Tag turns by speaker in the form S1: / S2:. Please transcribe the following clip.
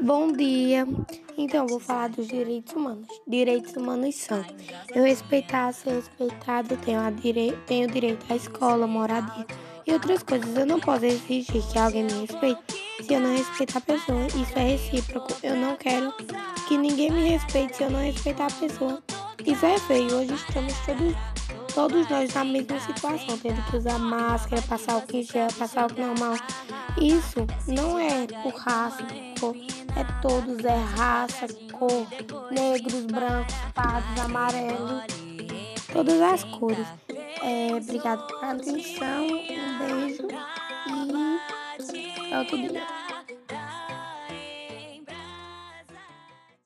S1: Bom dia. Então, vou falar dos direitos humanos. Direitos humanos são eu respeitar, ser respeitado, tenho, a dire... tenho direito à escola, moradia e outras coisas. Eu não posso exigir que alguém me respeite se eu não respeitar a pessoa. Isso é recíproco. Eu não quero que ninguém me respeite se eu não respeitar a pessoa. Isso é feio. Hoje estamos todos, todos nós na mesma situação, tendo que usar máscara, passar o que gel, passar o normal. Isso não é por raça, por é todos, é raça, cor, negros, brancos, pardos, amarelos, todas as cores. É, obrigado pela atenção, um beijo e é outro dia.